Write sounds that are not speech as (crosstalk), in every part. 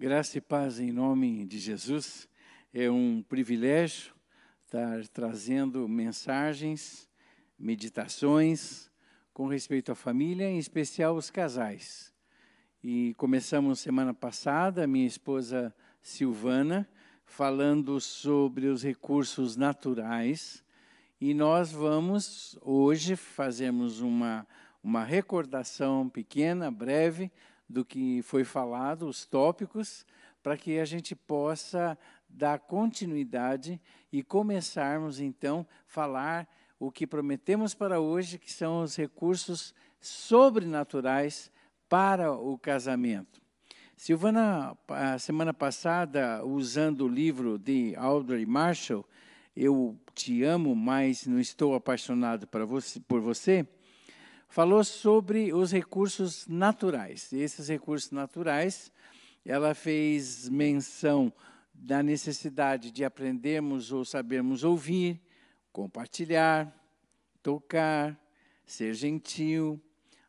Graça e paz em nome de Jesus. É um privilégio estar trazendo mensagens, meditações com respeito à família, em especial os casais. E começamos semana passada, minha esposa Silvana, falando sobre os recursos naturais. E nós vamos hoje fazermos uma, uma recordação pequena, breve, do que foi falado, os tópicos, para que a gente possa dar continuidade e começarmos então falar o que prometemos para hoje, que são os recursos sobrenaturais para o casamento. Silvana, a semana passada, usando o livro de Audrey Marshall, Eu Te Amo, mas não estou apaixonado você, por você, falou sobre os recursos naturais. E esses recursos naturais, ela fez menção da necessidade de aprendermos ou sabermos ouvir, compartilhar, tocar, ser gentil,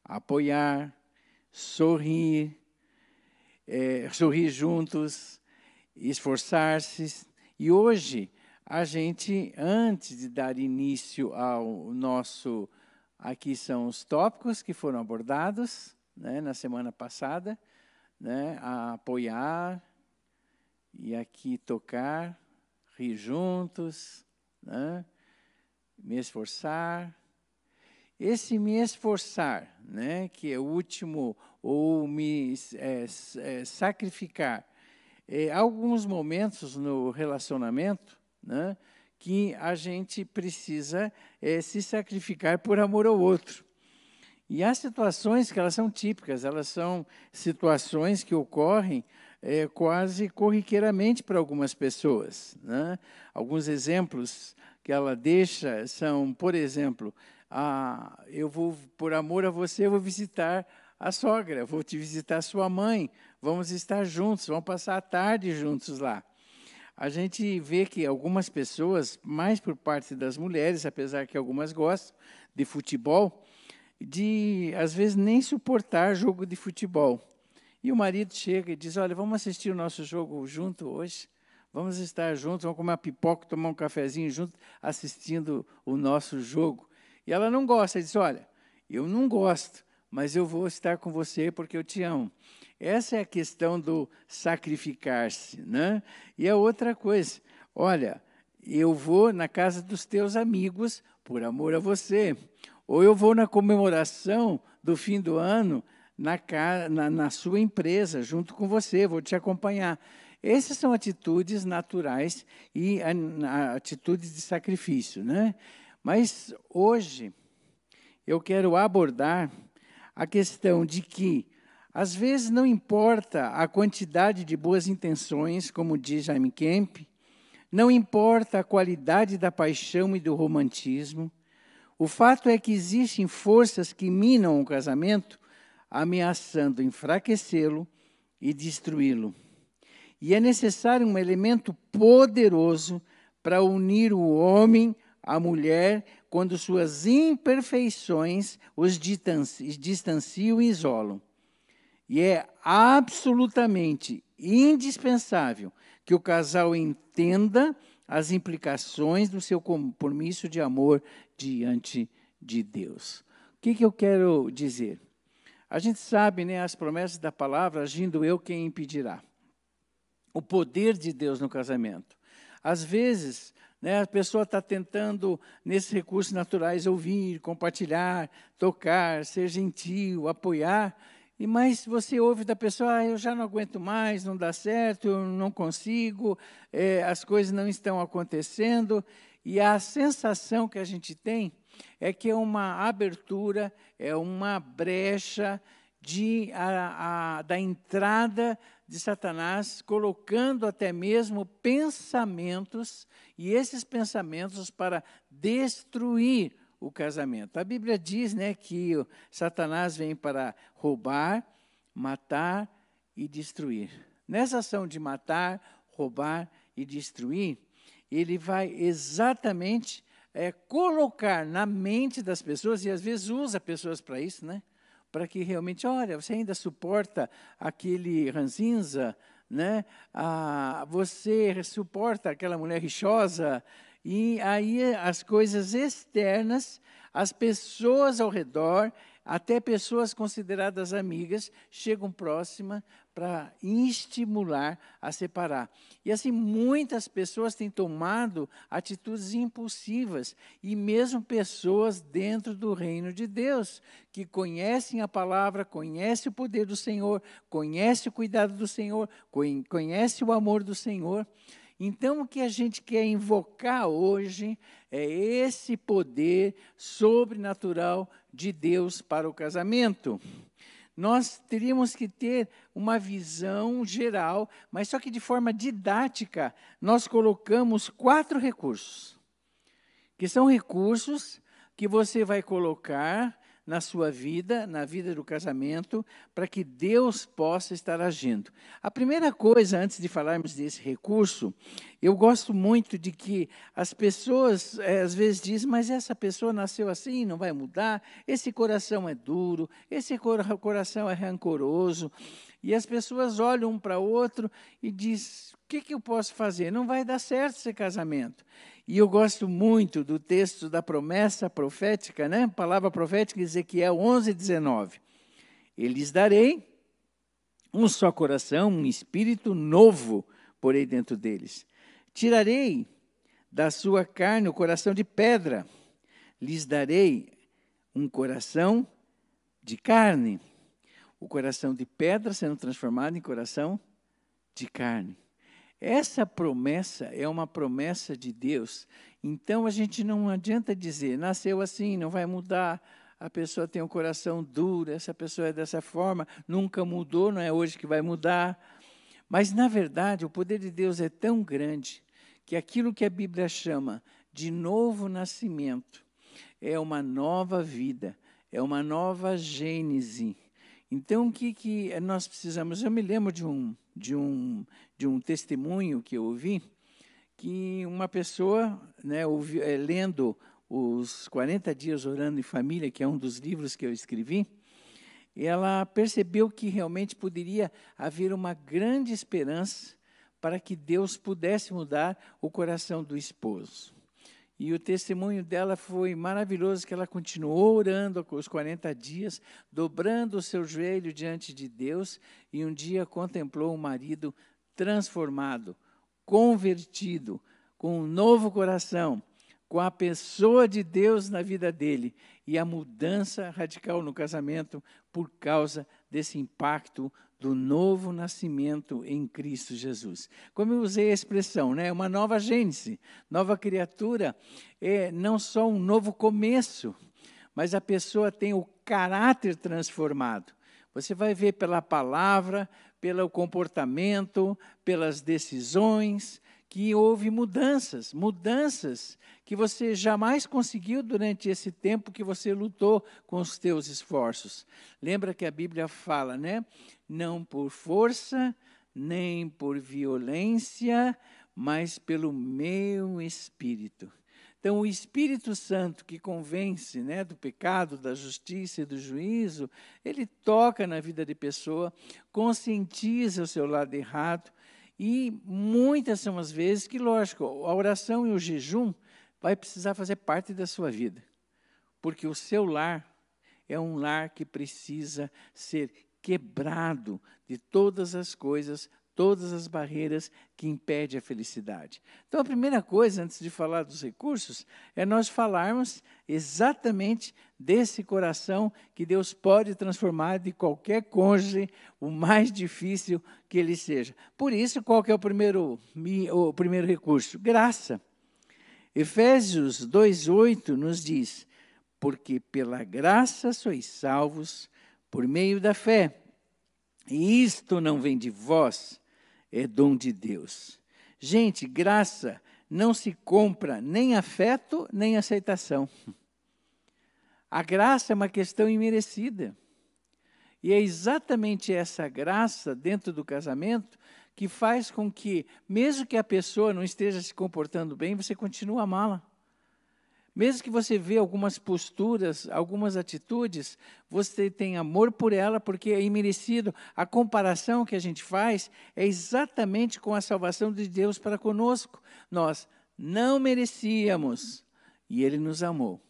apoiar, sorrir, é, sorrir juntos, esforçar-se. E hoje, a gente, antes de dar início ao nosso Aqui são os tópicos que foram abordados né, na semana passada, né, apoiar e aqui tocar, rir juntos, né, me esforçar. Esse me esforçar, né, que é o último, ou me é, é, sacrificar, é, alguns momentos no relacionamento, né, que a gente precisa é, se sacrificar por amor ao outro. E há situações que elas são típicas, elas são situações que ocorrem é, quase corriqueiramente para algumas pessoas. Né? Alguns exemplos que ela deixa são, por exemplo, ah, eu vou, por amor a você, eu vou visitar a sogra, vou te visitar a sua mãe, vamos estar juntos, vamos passar a tarde juntos lá a gente vê que algumas pessoas, mais por parte das mulheres, apesar que algumas gostam de futebol, de às vezes nem suportar jogo de futebol. E o marido chega e diz: Olha, vamos assistir o nosso jogo junto hoje. Vamos estar juntos, vamos comer uma pipoca, tomar um cafezinho junto, assistindo o nosso jogo. E ela não gosta, diz: Olha, eu não gosto, mas eu vou estar com você porque eu te amo. Essa é a questão do sacrificar-se. Né? E a outra coisa, olha, eu vou na casa dos teus amigos por amor a você. Ou eu vou na comemoração do fim do ano na, na, na sua empresa, junto com você, vou te acompanhar. Essas são atitudes naturais e a, a, atitudes de sacrifício. Né? Mas hoje eu quero abordar a questão de que às vezes não importa a quantidade de boas intenções, como diz Jaime Kemp, não importa a qualidade da paixão e do romantismo. O fato é que existem forças que minam o casamento, ameaçando enfraquecê-lo e destruí-lo. E é necessário um elemento poderoso para unir o homem à mulher quando suas imperfeições os distanciam e isolam. E é absolutamente indispensável que o casal entenda as implicações do seu compromisso de amor diante de Deus. O que, que eu quero dizer? A gente sabe, né, as promessas da palavra, agindo eu, quem impedirá? O poder de Deus no casamento. Às vezes, né, a pessoa está tentando, nesses recursos naturais, ouvir, compartilhar, tocar, ser gentil, apoiar, e mais você ouve da pessoa, ah, eu já não aguento mais, não dá certo, eu não consigo, é, as coisas não estão acontecendo. E a sensação que a gente tem é que é uma abertura, é uma brecha de, a, a, da entrada de Satanás, colocando até mesmo pensamentos, e esses pensamentos para destruir o casamento. A Bíblia diz né, que Satanás vem para roubar, matar e destruir. Nessa ação de matar, roubar e destruir, ele vai exatamente é, colocar na mente das pessoas, e às vezes usa pessoas para isso, né? para que realmente, olha, você ainda suporta aquele ranzinza, né? Ah, você suporta aquela mulher rixosa e aí as coisas externas, as pessoas ao redor, até pessoas consideradas amigas, chegam próximas para estimular a separar. E assim, muitas pessoas têm tomado atitudes impulsivas, e mesmo pessoas dentro do reino de Deus, que conhecem a palavra, conhecem o poder do Senhor, conhecem o cuidado do Senhor, conhecem o amor do Senhor. Então, o que a gente quer invocar hoje é esse poder sobrenatural de Deus para o casamento. Nós teríamos que ter uma visão geral, mas só que de forma didática, nós colocamos quatro recursos, que são recursos que você vai colocar na sua vida, na vida do casamento, para que Deus possa estar agindo. A primeira coisa, antes de falarmos desse recurso, eu gosto muito de que as pessoas é, às vezes dizem, mas essa pessoa nasceu assim, não vai mudar, esse coração é duro, esse coração é rancoroso. E as pessoas olham um para outro e dizem, o que, que eu posso fazer? Não vai dar certo esse casamento. E eu gosto muito do texto da promessa profética, né? Palavra profética, Ezequiel 11, 19. Eles darei um só coração, um espírito novo porei dentro deles. Tirarei da sua carne o coração de pedra, lhes darei um coração de carne. O coração de pedra sendo transformado em coração de carne. Essa promessa é uma promessa de Deus. Então a gente não adianta dizer, nasceu assim, não vai mudar. A pessoa tem um coração duro, essa pessoa é dessa forma, nunca mudou, não é hoje que vai mudar. Mas, na verdade, o poder de Deus é tão grande que aquilo que a Bíblia chama de novo nascimento é uma nova vida, é uma nova gênese. Então, o que, que nós precisamos? Eu me lembro de um, de um, de um testemunho que eu ouvi, que uma pessoa, né, ouvi, é, lendo os 40 dias orando em família, que é um dos livros que eu escrevi, ela percebeu que realmente poderia haver uma grande esperança para que Deus pudesse mudar o coração do esposo. E o testemunho dela foi maravilhoso, que ela continuou orando os 40 dias, dobrando o seu joelho diante de Deus, e um dia contemplou o marido transformado, convertido, com um novo coração, com a pessoa de Deus na vida dele e a mudança radical no casamento por causa desse impacto do novo nascimento em Cristo Jesus. Como eu usei a expressão, né? Uma nova gênese, nova criatura, é não só um novo começo, mas a pessoa tem o caráter transformado. Você vai ver pela palavra, pelo comportamento, pelas decisões, que houve mudanças, mudanças que você jamais conseguiu durante esse tempo que você lutou com os teus esforços. Lembra que a Bíblia fala, né? Não por força, nem por violência, mas pelo meu espírito. Então, o Espírito Santo que convence né, do pecado, da justiça e do juízo, ele toca na vida de pessoa, conscientiza o seu lado errado, e muitas são as vezes que, lógico, a oração e o jejum vai precisar fazer parte da sua vida. Porque o seu lar é um lar que precisa ser quebrado de todas as coisas, todas as barreiras que impedem a felicidade. Então, a primeira coisa, antes de falar dos recursos, é nós falarmos exatamente desse coração que Deus pode transformar de qualquer cônjuge, o mais difícil que ele seja. Por isso, qual que é o primeiro, o primeiro recurso? Graça. Efésios 2,8 nos diz: Porque pela graça sois salvos por meio da fé. E isto não vem de vós, é dom de Deus. Gente, graça não se compra nem afeto, nem aceitação. A graça é uma questão imerecida. E é exatamente essa graça dentro do casamento que faz com que, mesmo que a pessoa não esteja se comportando bem, você continue a amá-la. Mesmo que você vê algumas posturas, algumas atitudes, você tem amor por ela porque é imerecido. A comparação que a gente faz é exatamente com a salvação de Deus para conosco. Nós não merecíamos e Ele nos amou.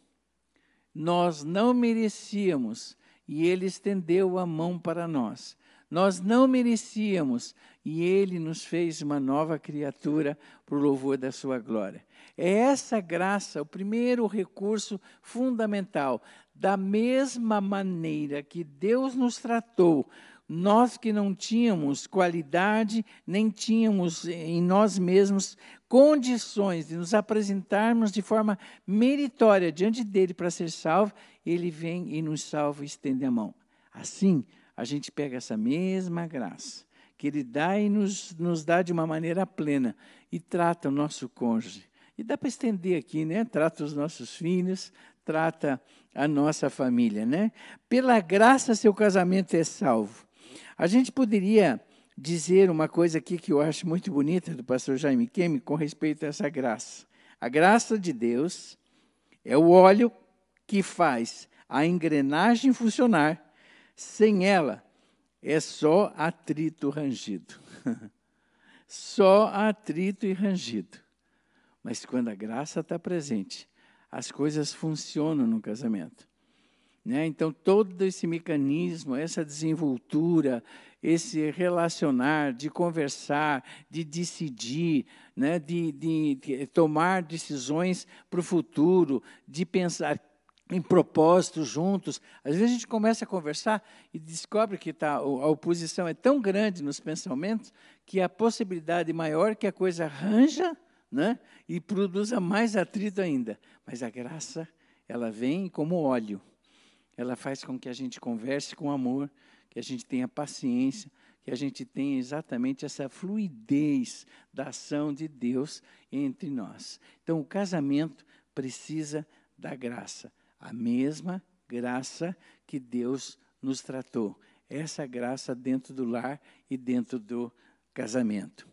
Nós não merecíamos e Ele estendeu a mão para nós. Nós não merecíamos e Ele nos fez uma nova criatura para o louvor da Sua glória. É essa graça o primeiro recurso fundamental. Da mesma maneira que Deus nos tratou, nós que não tínhamos qualidade, nem tínhamos em nós mesmos condições de nos apresentarmos de forma meritória diante dele para ser salvo, ele vem e nos salva e estende a mão. Assim, a gente pega essa mesma graça que Ele dá e nos, nos dá de uma maneira plena e trata o nosso cônjuge. E dá para estender aqui, né? Trata os nossos filhos, trata a nossa família, né? Pela graça, seu casamento é salvo. A gente poderia dizer uma coisa aqui que eu acho muito bonita do pastor Jaime Kemi com respeito a essa graça. A graça de Deus é o óleo que faz a engrenagem funcionar sem ela, é só atrito rangido. (laughs) só atrito e rangido. Mas quando a graça está presente, as coisas funcionam no casamento. Né? Então, todo esse mecanismo, essa desenvoltura, esse relacionar, de conversar, de decidir, né? de, de, de tomar decisões para o futuro, de pensar em propósitos juntos. Às vezes a gente começa a conversar e descobre que tá, a oposição é tão grande nos pensamentos que a possibilidade maior que a coisa arranja né, e produza mais atrito ainda. Mas a graça, ela vem como óleo. Ela faz com que a gente converse com amor, que a gente tenha paciência, que a gente tenha exatamente essa fluidez da ação de Deus entre nós. Então, o casamento precisa da graça a mesma graça que Deus nos tratou. Essa graça dentro do lar e dentro do casamento.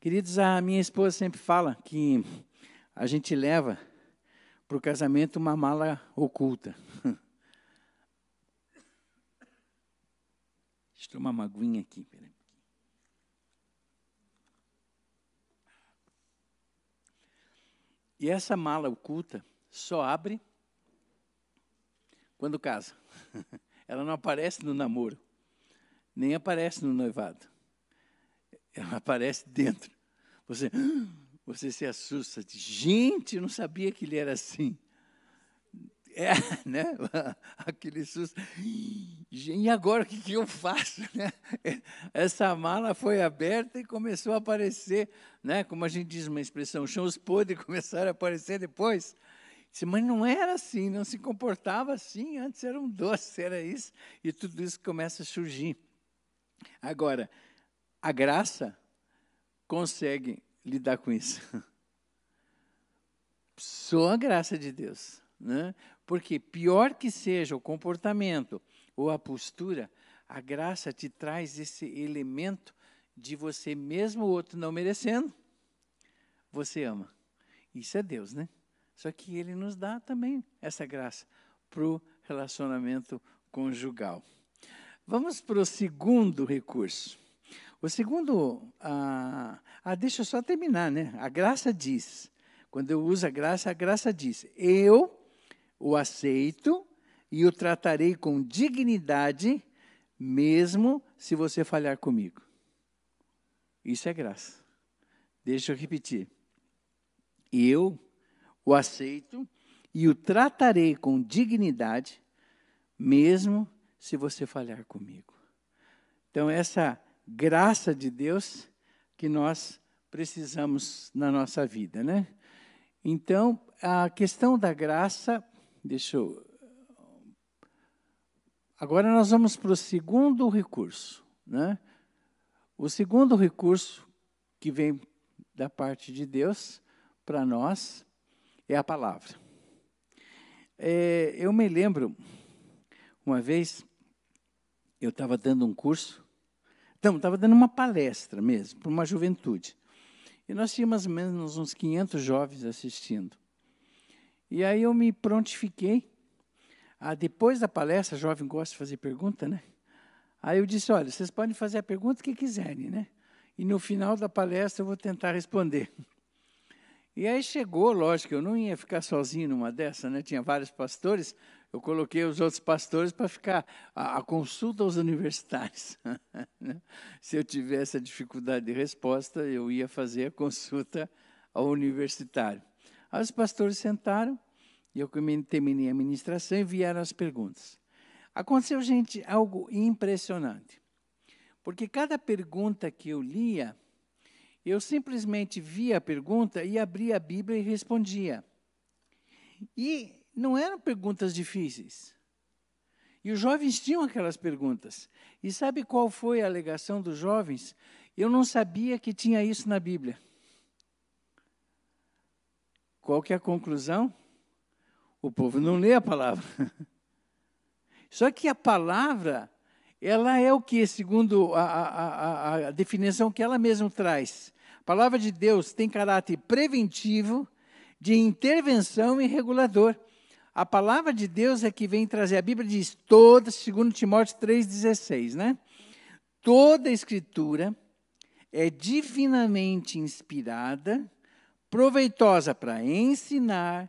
Queridos, a minha esposa sempre fala que a gente leva para o casamento uma mala oculta. (laughs) Deixa eu tomar uma aguinha aqui. E essa mala oculta só abre quando casa. (laughs) Ela não aparece no namoro, nem aparece no noivado. Ela aparece dentro. Você, você se assusta. Gente, não sabia que ele era assim. É, (laughs) né? (laughs) Aquele susto. E agora o que, eu faço? Né? Essa mala foi aberta e começou a aparecer, né? como a gente diz uma expressão, chãos podres (laughs) começaram a aparecer depois. Mas não era assim, não se comportava assim, antes era um doce, era isso, e tudo isso começa a surgir. Agora, a graça consegue lidar com isso. Só a graça de Deus. Né? Porque, pior que seja o comportamento ou a postura, a graça te traz esse elemento de você, mesmo o outro não merecendo, você ama. Isso é Deus, né? Só que ele nos dá também essa graça para o relacionamento conjugal. Vamos para o segundo recurso. O segundo, ah, ah, deixa eu só terminar, né? A graça diz, quando eu uso a graça, a graça diz: eu o aceito e o tratarei com dignidade, mesmo se você falhar comigo. Isso é graça. Deixa eu repetir. Eu o aceito e o tratarei com dignidade, mesmo se você falhar comigo. Então, essa graça de Deus que nós precisamos na nossa vida, né? Então, a questão da graça, deixa eu. Agora nós vamos para o segundo recurso, né? O segundo recurso que vem da parte de Deus para nós é a palavra. É, eu me lembro, uma vez, eu estava dando um curso, então, estava dando uma palestra mesmo, para uma juventude. E nós tínhamos mais ou menos uns 500 jovens assistindo. E aí eu me prontifiquei. Ah, depois da palestra, jovem gosta de fazer pergunta, né? Aí eu disse, olha, vocês podem fazer a pergunta que quiserem, né? E no final da palestra eu vou tentar responder. E aí chegou, lógico, eu não ia ficar sozinho numa dessa, né? Tinha vários pastores, eu coloquei os outros pastores para ficar a, a, consulta aos universitários. (laughs) Né? Se eu tivesse a dificuldade de resposta, eu ia fazer a consulta ao universitário. Aí os pastores sentaram, e eu terminei a ministração e vieram as perguntas. Aconteceu, gente, algo impressionante. Porque cada pergunta que eu lia, eu simplesmente via a pergunta e abria a Bíblia e respondia. E não eram perguntas difíceis. E os jovens tinham aquelas perguntas. E sabe qual foi a alegação dos jovens? Eu não sabia que tinha isso na Bíblia. Qual que é a conclusão? O povo não lê a palavra. (laughs) Só que a palavra, ela é o que, segundo a, a, a, definição que ela mesma traz. A palavra de Deus tem caráter preventivo, de intervenção e regulador. A palavra de Deus é que vem trazer. A Bíblia diz toda, segundo Timóteo 3,16, né? Toda a escritura é divinamente inspirada, proveitosa para ensinar,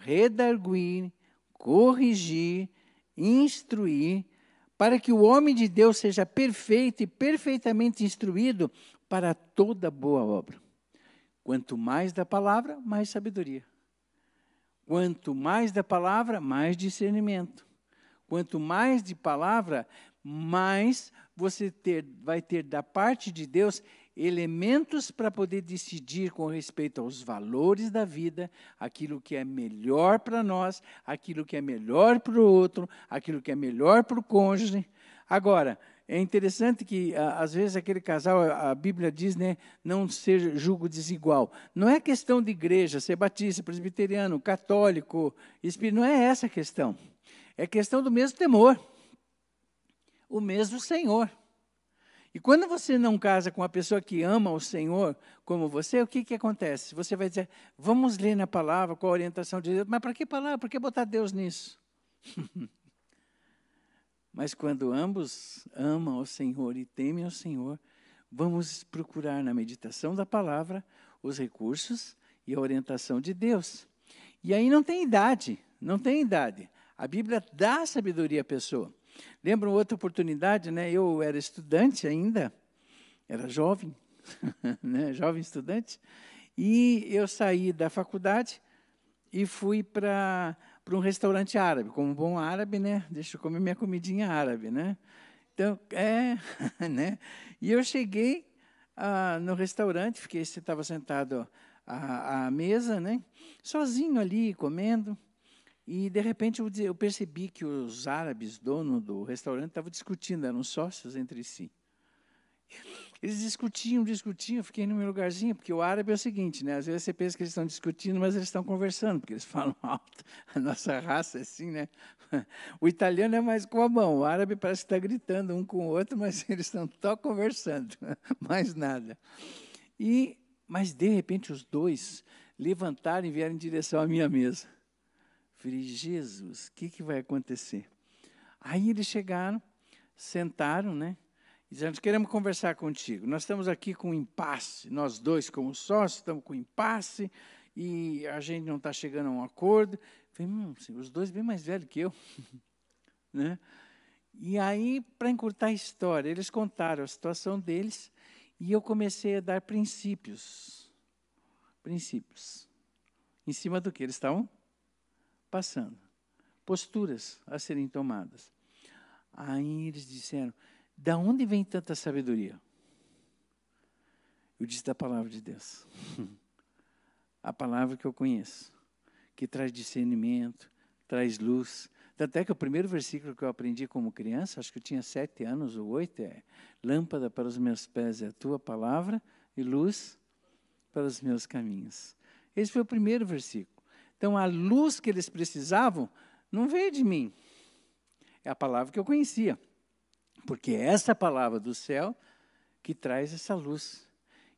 redarguir, corrigir, instruir, para que o homem de Deus seja perfeito e perfeitamente instruído para toda boa obra. Quanto mais da palavra, mais sabedoria. Quanto mais da palavra, mais discernimento. Quanto mais de palavra, mais você ter, vai ter da parte de Deus elementos para poder decidir com respeito aos valores da vida, aquilo que é melhor para nós, aquilo que é melhor para o outro, aquilo que é melhor para o cônjuge. Agora, é interessante que, às vezes, aquele casal, a Bíblia diz, né, não ser julgo desigual. Não é questão de igreja, ser batista, presbiteriano, católico, espírito, não é essa a questão. É questão do mesmo temor, o mesmo Senhor. E quando você não casa com uma pessoa que ama o Senhor como você, o que, que acontece? Você vai dizer, vamos ler na palavra com a orientação de Deus. Mas para que palavra? Para que botar Deus nisso? (laughs) Mas quando ambos amam o Senhor e temem o Senhor, vamos procurar na meditação da palavra os recursos e a orientação de Deus. E aí não tem idade, não tem idade. A Bíblia dá sabedoria à pessoa. Lembro outra oportunidade, né? Eu era estudante ainda, era jovem, (laughs) né? jovem estudante, e eu saí da faculdade e fui para para um restaurante árabe, como um bom árabe, né? Deixa eu comer minha comidinha árabe, né? Então, é, (laughs) né? E eu cheguei ah, no restaurante, fiquei, estava sentado à, à mesa, né? Sozinho ali, comendo. E, de repente, eu, eu percebi que os árabes, dono do restaurante, estavam discutindo, eram sócios entre si. Eles discutiam, discutiam, fiquei no meu lugarzinho, porque o árabe é o seguinte, né? Às vezes você pensa que eles estão discutindo, mas eles estão conversando, porque eles (laughs) falam alto. A nossa raça é assim, né? O italiano é mais com a mão, o árabe parece que está gritando um com o outro, mas (laughs) eles estão só conversando, (laughs) mais nada. E, mas, de repente, os dois levantaram e vieram em direção à minha mesa. Falei, Jesus, o que, que vai acontecer? Aí eles chegaram, sentaram, né? Dizendo, queremos conversar contigo. Nós estamos aqui com impasse, nós dois como sócios estamos com impasse e a gente não está chegando a um acordo. Falei, hum, os dois bem mais velhos que eu. (laughs) né? E aí, para encurtar a história, eles contaram a situação deles e eu comecei a dar princípios. Princípios. Em cima do que eles estavam passando. Posturas a serem tomadas. Aí eles disseram: da onde vem tanta sabedoria? Eu disse da palavra de Deus. a palavra que eu conheço, que traz discernimento, traz luz. Tanto é que o primeiro versículo que eu aprendi como criança, acho que eu tinha sete anos ou oito, é: Lâmpada para os meus pés é a tua palavra e luz para os meus caminhos. Esse foi o primeiro versículo. Então, a luz que eles precisavam não veio de mim. É a palavra que eu conhecia. Porque é essa palavra do céu que traz essa luz.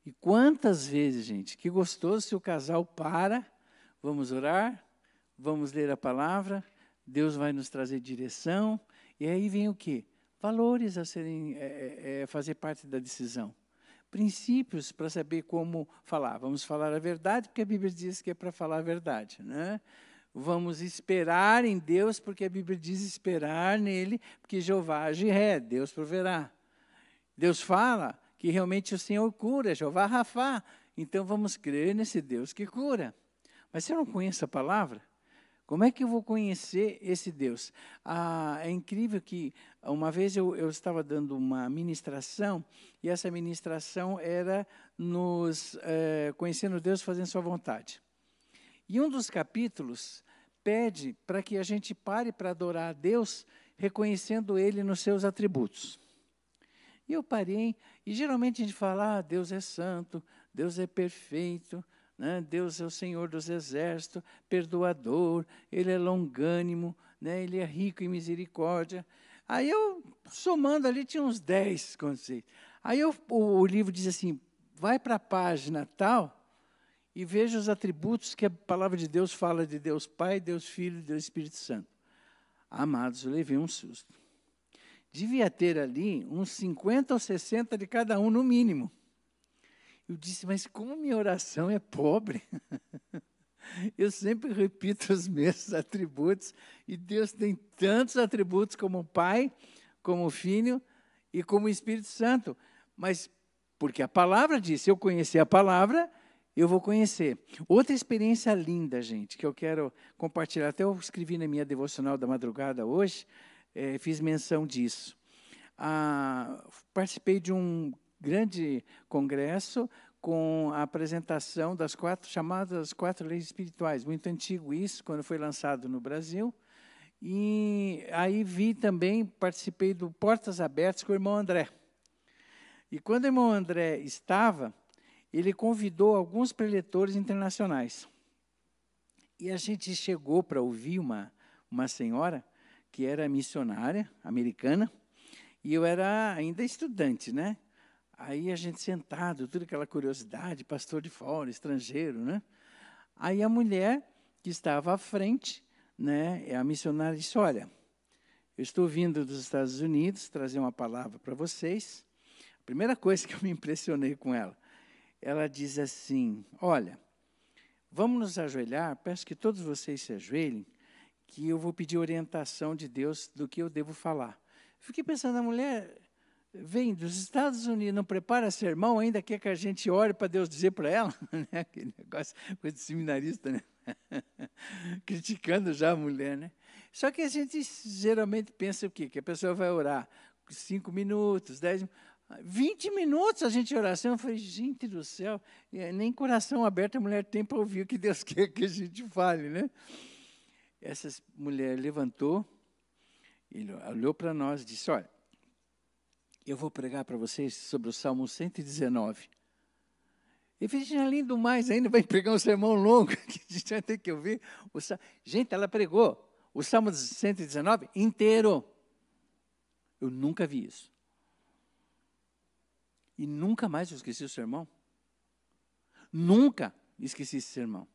E quantas vezes, gente, que gostoso se o casal para, vamos orar, vamos ler a palavra, Deus vai nos trazer direção, e aí vem o quê? Valores a serem, é, é, é fazer parte da decisão. Princípios para saber como falar. Vamos falar a verdade, porque a Bíblia diz que é para falar a verdade. Né? Vamos esperar em Deus, porque a Bíblia diz esperar nele, porque Jeová age ré, Deus proverá. Deus fala que realmente o Senhor cura, Jeová Rafá. Então vamos crer nesse Deus que cura. Mas se eu não conheço a palavra, como é que eu vou conhecer esse Deus? Ah, é incrível que uma vez eu, eu, estava dando uma ministração e essa ministração era nos é, conhecendo Deus, fazendo Sua vontade. E um dos capítulos pede para que a gente pare para adorar a Deus, reconhecendo Ele nos seus atributos. E eu parei, e geralmente a gente fala: ah, Deus é santo, Deus é perfeito, né? Deus é o Senhor dos exércitos, perdoador, Ele é longânimo, né? Ele é rico em misericórdia. Aí eu, somando ali, tinha uns 10 conceitos. Aí eu, o, o livro diz assim, vai para a página tal e veja os atributos que a palavra de Deus fala de Deus Pai, Deus Filho e Deus Espírito Santo. Amados, eu levei um susto. Devia ter ali uns 50 ou 60 de cada um, no mínimo. Eu disse, mas como minha oração é pobre? (laughs) Eu sempre repito os mesmos atributos, e Deus tem tantos atributos como Pai, como Filho e como Espírito Santo. Mas porque a palavra diz, se eu conhecer a palavra, eu vou conhecer. Outra experiência linda, gente, que eu quero compartilhar, até eu escrevi na minha devocional da madrugada hoje, é, fiz menção disso. Ah, participei de um grande congresso com a apresentação das quatro chamadas quatro leis espirituais. Muito antigo isso, quando foi lançado no Brasil. E aí vi também, participei do Portas Abertas com o irmão André. E quando o irmão André estava, ele convidou alguns preletores internacionais. E a gente chegou para ouvir uma, uma senhora que era missionária americana, e eu era ainda estudante, né? Aí a gente sentado, tudo aquela curiosidade, pastor de fora, estrangeiro, né? Aí a mulher que estava à frente, né, a missionária disse: Olha, eu estou vindo dos Estados Unidos trazer uma palavra para vocês. A primeira coisa que eu me impressionei com ela, ela diz assim: Olha, vamos nos ajoelhar, peço que todos vocês se ajoelhem, que eu vou pedir orientação de Deus do que eu devo falar. Fiquei pensando, a mulher vem dos Estados Unidos, não prepara sermão, ainda quer que a gente ore para Deus dizer para ela, (laughs) né? aquele negócio, coisa de seminarista, né? (laughs) criticando já a mulher, né? Só que a gente geralmente pensa o quê? Que a pessoa vai orar cinco minutos, dez minutos, 20 minutos a gente oração. Eu falei, gente do céu, nem coração aberto a mulher tem para ouvir o que Deus (laughs) quer que a gente fale, né? Essa mulher levantou, ele olhou para nós e disse, olha, eu vou pregar para vocês sobre o Salmo 119. E Virginia, além do mais, ainda vai pregar um sermão longo, (laughs) que a gente vai ter que ouvir. O, gente, ela pregou o Salmo 119 inteiro. Eu nunca vi isso. E nunca mais eu esqueci o sermão. Nunca esqueci esse sermão.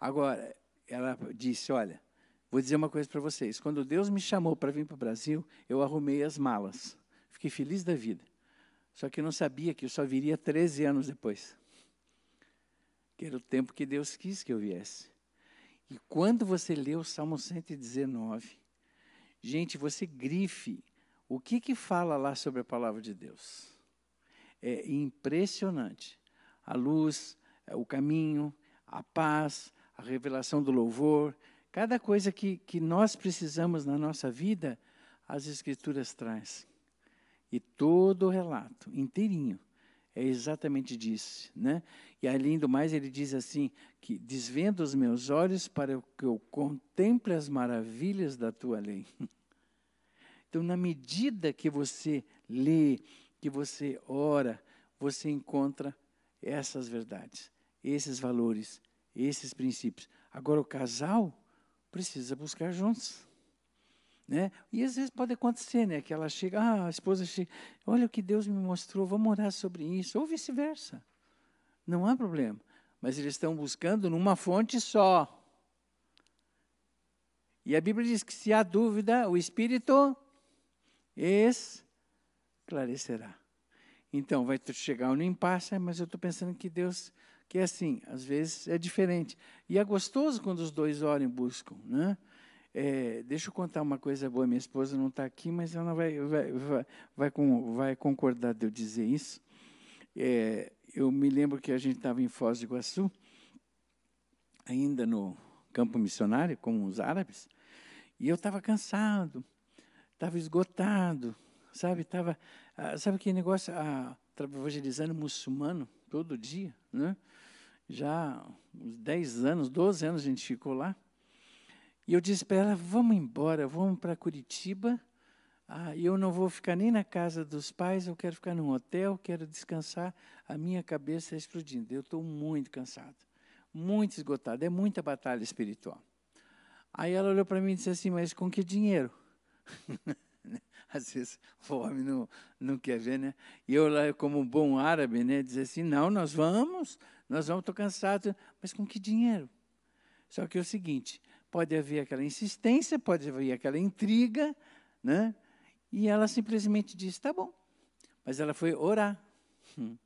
Agora, ela disse: Olha, vou dizer uma coisa para vocês. Quando Deus me chamou para vir para o Brasil, eu arrumei as malas. Fiquei feliz da vida. Só que eu não sabia que eu só viria 13 anos depois. Que era o tempo que Deus quis que eu viesse. E quando você lê o Salmo 119, gente, você grife o que que fala lá sobre a palavra de Deus. É impressionante. A luz, é o caminho, a paz, a revelação do louvor, cada coisa que, que nós precisamos na nossa vida, as Escrituras trazem. E todo o relato, inteirinho, é exatamente disso. Né? E além do mais, ele diz assim: que desvenda os meus olhos para que eu contemple as maravilhas da tua lei. (laughs) Então, na medida que você lê, que você ora, você encontra essas verdades, esses valores, esses princípios. Agora, o casal precisa buscar juntos. Né? E às vezes pode acontecer, né? Que ela chega, ah, a esposa chega, olha o que Deus me mostrou, vamos orar sobre isso, ou vice-versa. Não há problema. Mas eles estão buscando numa fonte só. E a Bíblia diz que se há dúvida, o Espírito esclarecerá. Então, vai chegar um impasse, mas eu estou pensando que Deus, que é assim, às vezes é diferente. E é gostoso quando os dois oram e buscam, né? É, deixa eu contar uma coisa boa. Minha esposa não está aqui, mas ela vai, vai, vai, vai, com, vai concordar de eu dizer isso. É, eu me lembro que a gente estava em Foz do Iguaçu, ainda no campo missionário, com os árabes, e eu estava cansado, estava esgotado, sabe? Tava, ah, sabe aquele negócio, ah, evangelizando muçulmano todo dia, né? Já uns 10 anos, 12 anos a gente ficou lá. E eu disse para ela: vamos embora, vamos para Curitiba. Ah, eu não vou ficar nem na casa dos pais, eu quero ficar num hotel, quero descansar. A minha cabeça está explodindo. Eu estou muito cansado, muito esgotado. É muita batalha espiritual. Aí ela olhou para mim e disse assim: Mas com que dinheiro? (laughs) (laughs) Às vezes o homem não, não quer ver, né? E eu lá, como um bom árabe, né, dizer assim: Não, nós vamos, nós vamos, estou cansado. Mas com que dinheiro? Só que é o seguinte: pode haver aquela insistência, pode haver aquela intriga, né? E ela simplesmente disse: tá bom. Mas ela foi orar (laughs)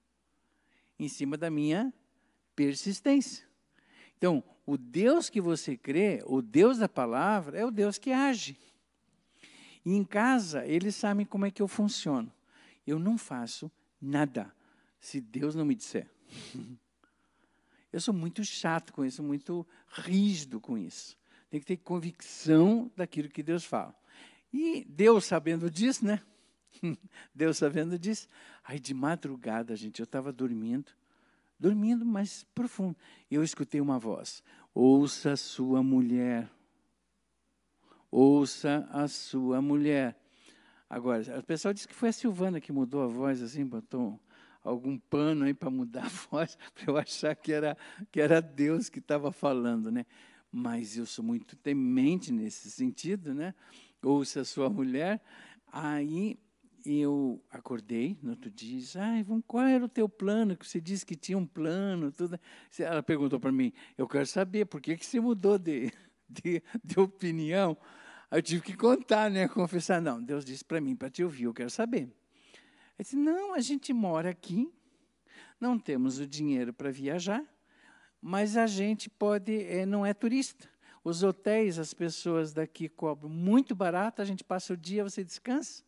em cima da minha persistência. Então, o Deus que você crê, o Deus da palavra, é o Deus que age. E em casa, eles sabem como é que eu funciono. Eu não faço nada se Deus não me disser. (laughs) Eu sou muito chato com isso, muito rígido com isso. Tem que ter convicção daquilo que Deus fala. E Deus sabendo disso, né? (laughs) Deus sabendo disso. Aí de madrugada, gente, eu estava dormindo, dormindo, mas profundo. Eu escutei uma voz: Ouça sua mulher. Ouça a sua mulher. Agora, o pessoal disse que foi a Silvana que mudou a voz, assim, botou algum pano aí para mudar a (laughs) voz, para eu achar que era, que era Deus que estava falando, né? mas eu sou muito temente nesse sentido, né? Ou se a sua mulher, aí eu acordei no outro dia e disse, ai, qual era o teu plano? Que você disse que tinha um plano, tudo. Ela perguntou para mim, eu quero saber, por que, que você mudou de, (laughs) de, de opinião? Aí eu tive que contar, né? Confessar, não, Deus disse para mim, para te ouvir, eu quero saber. Eu disse, não, a gente mora aqui, não temos o dinheiro para viajar, mas a gente pode, é, não é turista. Os hotéis, as pessoas daqui cobram muito barato, a gente passa o dia, você descansa,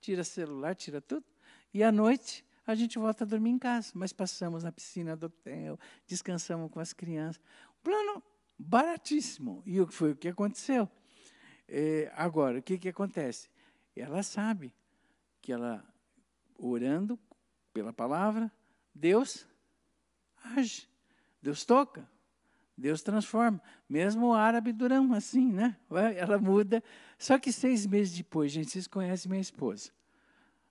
tira celular, tira tudo, e à noite a gente volta a dormir em casa, mas passamos na piscina do hotel, descansamos com as crianças. Plano baratíssimo. E foi o que aconteceu? É, agora, o que, que acontece? Ela sabe que ela, orando pela palavra, Deus age. Deus toca, Deus transforma. Mesmo o árabe durão assim, né? Ela muda. Só que seis meses depois, gente, vocês conhecem minha esposa,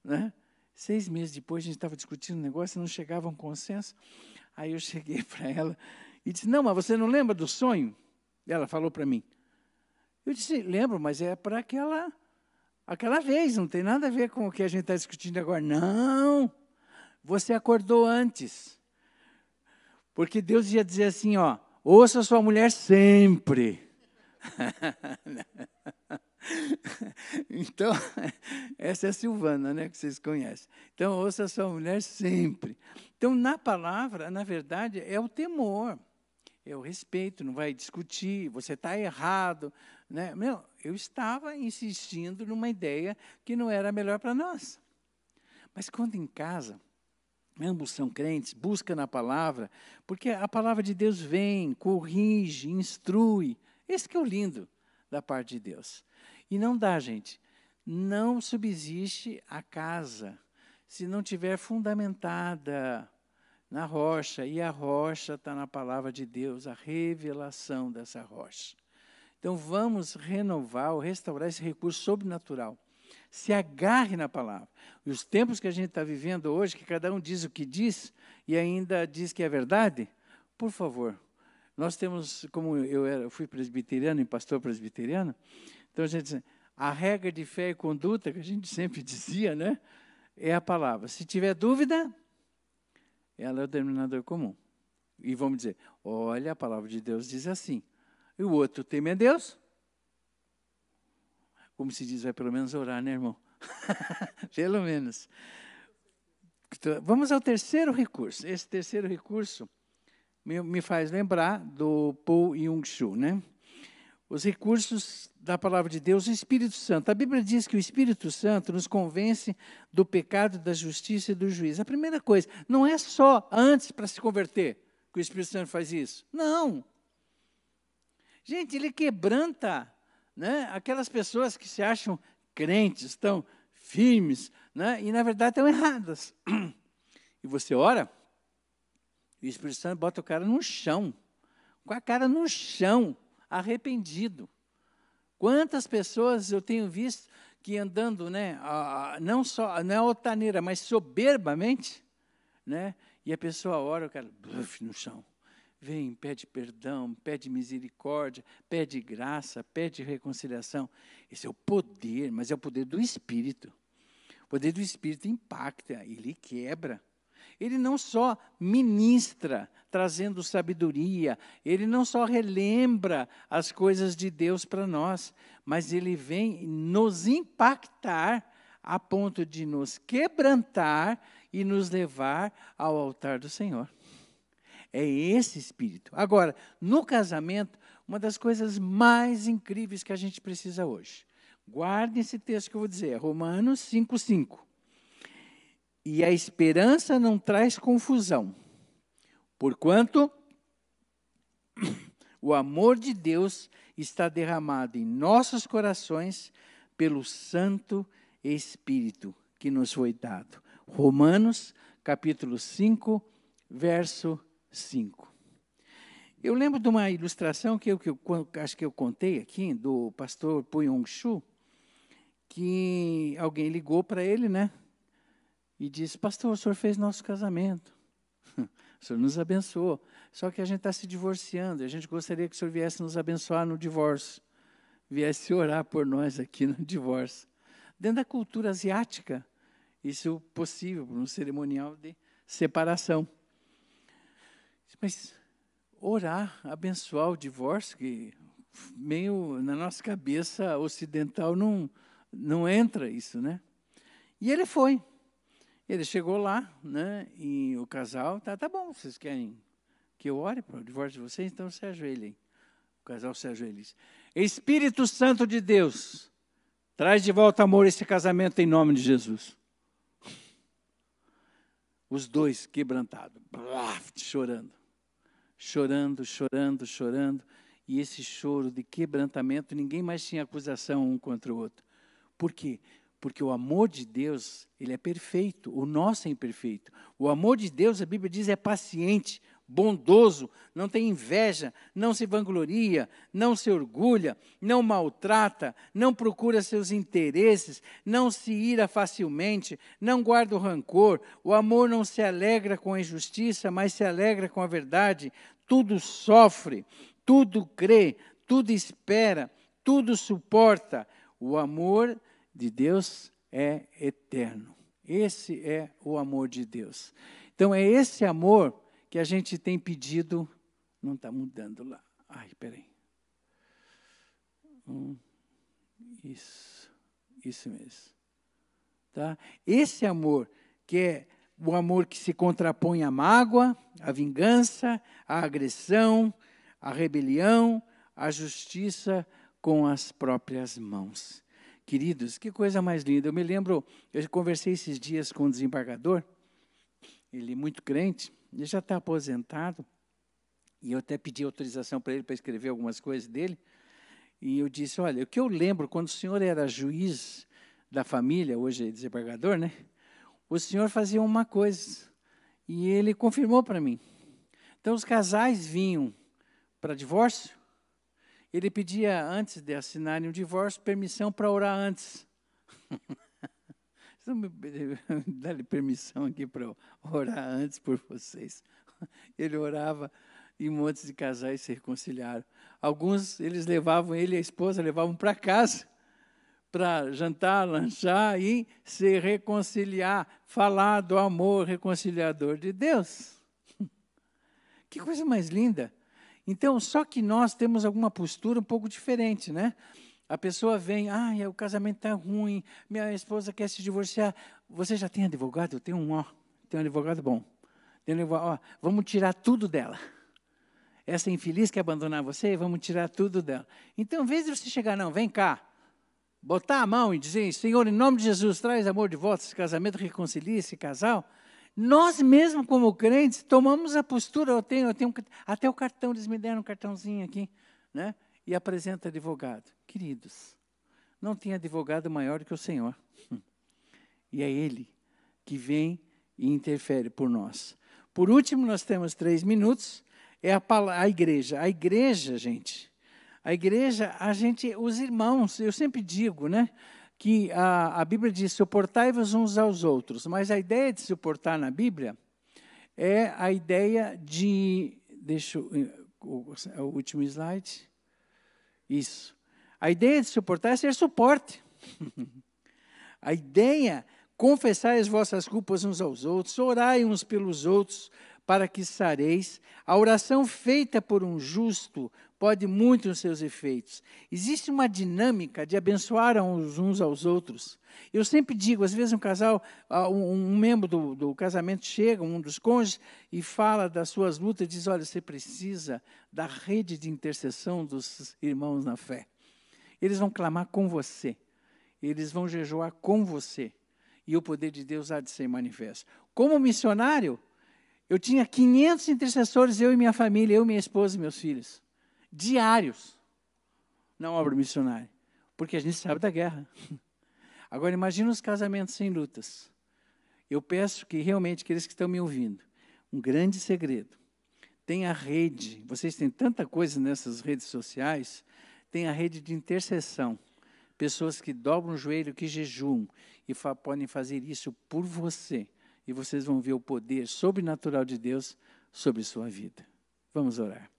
né? Seis meses depois, a gente estava discutindo um negócio, não chegava a um consenso. Aí eu cheguei (laughs) para ela e disse: Não, mas você não lembra do sonho? Ela falou para mim. Eu disse: Lembro, mas é para aquela, aquela vez, não tem nada a ver com o que a gente está discutindo agora. Não, você acordou antes. Porque Deus ia dizer assim, ó, ouça sua mulher sempre. (laughs) então, (laughs) essa é a Silvana, né, que vocês conhecem. Então, ouça sua mulher sempre. Então, na palavra, na verdade, é o temor, o respeito, não vai discutir, você está errado. Né? Meu, eu estava insistindo numa ideia que não era melhor para nós. Mas quando em casa, ambos são crentes, busca na palavra, porque a palavra de Deus vem, corrige, instrui. Esse que é o lindo da parte de Deus. E não dá, gente. Não subsiste a casa se não tiver fundamentada na rocha, e a rocha está na palavra de Deus, a revelação dessa rocha. Então vamos renovar ou restaurar esse recurso sobrenatural se agarre na palavra. E os tempos que a gente está vivendo hoje, que cada um diz o que diz e ainda diz que é verdade, por favor, nós temos, como eu, era, eu fui presbiteriano e pastor presbiteriano, então a gente a regra de fé e conduta que a gente (laughs) sempre dizia, né, é a palavra. Se tiver dúvida, ela é o denominador comum. E vamos dizer, olha, a palavra de Deus diz assim. E o outro teme a Deus, como se diz, vai pelo menos orar, né, irmão? (laughs) pelo menos. Então, vamos ao terceiro recurso. Esse terceiro recurso me, me faz lembrar do Paul Jung-Shu, né? Os recursos da palavra de Deus, o Espírito Santo. A Bíblia diz que o Espírito Santo nos convence do pecado, da justiça e do juízo. A primeira coisa, não é só antes para se converter que o Espírito Santo faz isso. Não. Gente, ele quebranta né, aquelas pessoas que se acham crentes, estão firmes, né, e na verdade estão erradas. (clears throat) E você ora, e o Espírito Santo bota o cara no chão, com a cara no chão, arrependido. Quantas pessoas eu tenho visto que andando, né, não só, não é altaneira, mas soberbamente, né, e a pessoa ora, o cara, bluf, no chão. Vem, pede perdão, pede misericórdia, pede graça, pede reconciliação. Esse é o poder, mas é o poder do Espírito. O poder do Espírito impacta, ele quebra. Ele não só ministra, trazendo sabedoria, ele não só relembra as coisas de Deus para nós, mas ele vem nos impactar a ponto de nos quebrantar e nos levar ao altar do Senhor. É esse espírito. Agora, no casamento, uma das coisas mais incríveis que a gente precisa hoje. Guarde esse texto que eu vou dizer, Romanos 5,5. E a esperança não traz confusão, porquanto (coughs) o amor de Deus está derramado em nossos corações pelo Santo Espírito que nos foi dado. Romanos, capítulo 5, verso 5. Eu lembro de uma ilustração que eu, que eu acho que eu contei aqui, do pastor Puyong Shu, que alguém ligou para ele, né? E disse: Pastor, o senhor fez nosso casamento. (laughs) O senhor nos abençoou. Só que a gente está se divorciando. A gente gostaria que o senhor viesse nos abençoar no divórcio. Viesse orar por nós aqui no (laughs) divórcio. Dentro da cultura asiática, isso é possível, um cerimonial de separação. Mas orar, abençoar o divórcio, que meio na nossa cabeça ocidental não, não entra isso, né? E ele foi. Ele chegou lá, né, e o casal, tá, tá bom, vocês querem que eu ore para o divórcio de vocês? Então se ajoelhem. O casal se ajoelha. Espírito Santo de Deus, traz de volta amor esse casamento em nome de Jesus. Os dois quebrantados, chorando, chorando, chorando, chorando. E esse choro de quebrantamento, ninguém mais tinha acusação um contra o outro. Por quê? Porque o amor de Deus, ele é perfeito, o nosso é imperfeito. O amor de Deus, a Bíblia diz, é paciente, bondoso, não tem inveja, não se vangloria, não se orgulha, não maltrata, não procura seus interesses, não se ira facilmente, não guarda o rancor. O amor não se alegra com a injustiça, mas se alegra com a verdade. Tudo sofre, tudo crê, tudo espera, tudo suporta. O amor de Deus é eterno. Esse é o amor de Deus. Então é esse amor que a gente tem pedido. Não está mudando lá. Ai, peraí. Hum, isso, isso mesmo. Tá? Esse amor que é o amor que se contrapõe à mágoa, à vingança, à agressão, à rebelião, à justiça com as próprias mãos. Queridos, que coisa mais linda. Eu me lembro, eu conversei esses dias com um desembargador, ele é muito crente, ele já está aposentado, e eu até pedi autorização para ele para escrever algumas coisas dele. E eu disse: Olha, o que eu lembro, quando o senhor era juiz da família, hoje é desembargador, né? O senhor fazia uma coisa, e ele confirmou para mim. Então, os casais vinham para divórcio, ele pedia, antes de assinarem o divórcio, permissão para orar antes. (laughs) me (laughs) dá permissão aqui para orar antes por vocês. (laughs) Ele orava e montes de casais se reconciliaram. Alguns, eles levavam, ele e a esposa levavam para casa para jantar, lanchar e se reconciliar, falar do amor reconciliador de Deus. Que coisa mais linda! Então, só que nós temos alguma postura um pouco diferente, né? A pessoa vem, ah, o casamento está ruim, minha esposa quer se divorciar. Você já tem advogado? Eu tenho um, ó, tenho um advogado bom. Tenho um, ó, vamos tirar tudo dela. Essa infeliz quer abandonar você, vamos tirar tudo dela. Então, em vez de você chegar, não, vem cá, botar a mão e dizer, Senhor, em nome de Jesus, traz amor de volta, esse casamento, reconcilia esse casal. Nós mesmo, como crentes, tomamos a postura, eu tenho, eu tenho até o cartão, eles me deram um cartãozinho aqui, né? E apresenta advogado. Queridos, não tem advogado maior que o Senhor. E é Ele que vem e interfere por nós. Por último, nós temos três minutos, é a, a igreja. A igreja, gente, a igreja, a gente, os irmãos, eu sempre digo, né? Que a, a Bíblia diz: suportai-vos uns aos outros. Mas a ideia de suportar na Bíblia é a ideia de. Deixa eu. O, o último slide. Isso. A ideia de suportar é ser suporte. (laughs) a ideia, confessai as vossas culpas uns aos outros, orai uns pelos outros, para que sareis. A oração feita por um justo pode muito nos seus efeitos. Existe uma dinâmica de abençoar uns, uns aos outros. Eu sempre digo, às vezes um casal, ah, um, um membro do, do, casamento chega, um dos cônjuges, e fala das suas lutas, diz, olha, você precisa da rede de intercessão dos irmãos na fé. Eles vão clamar com você. Eles vão jejuar com você. E o poder de Deus há de ser manifesto. Como missionário, eu tinha 500 intercessores, eu e minha família, eu, minha esposa e meus filhos, diários, na obra missionária, porque a gente sabe da guerra. (laughs) Agora, imagine os casamentos sem lutas. Eu peço que realmente aqueles que estão me ouvindo, um grande segredo, tem a rede, vocês têm tanta coisa nessas redes sociais, tem a rede de intercessão. Pessoas que dobram o joelho, que jejuam e fa podem fazer isso por você e vocês vão ver o poder sobrenatural de Deus sobre sua vida. Vamos orar.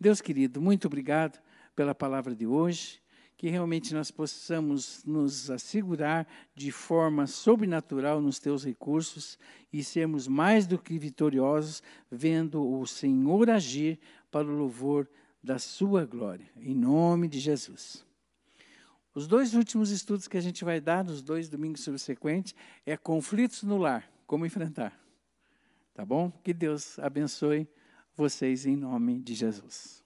Deus querido, muito obrigado pela palavra de hoje, que realmente nós possamos nos assegurar de forma sobrenatural nos teus recursos e sermos mais do que vitoriosos, vendo o Senhor agir para o louvor da sua glória. Em nome de Jesus. Os dois últimos estudos que a gente vai dar, nos dois domingos subsequentes, é conflitos no lar como enfrentar. Tá bom? Que Deus abençoe vocês em nome de Jesus.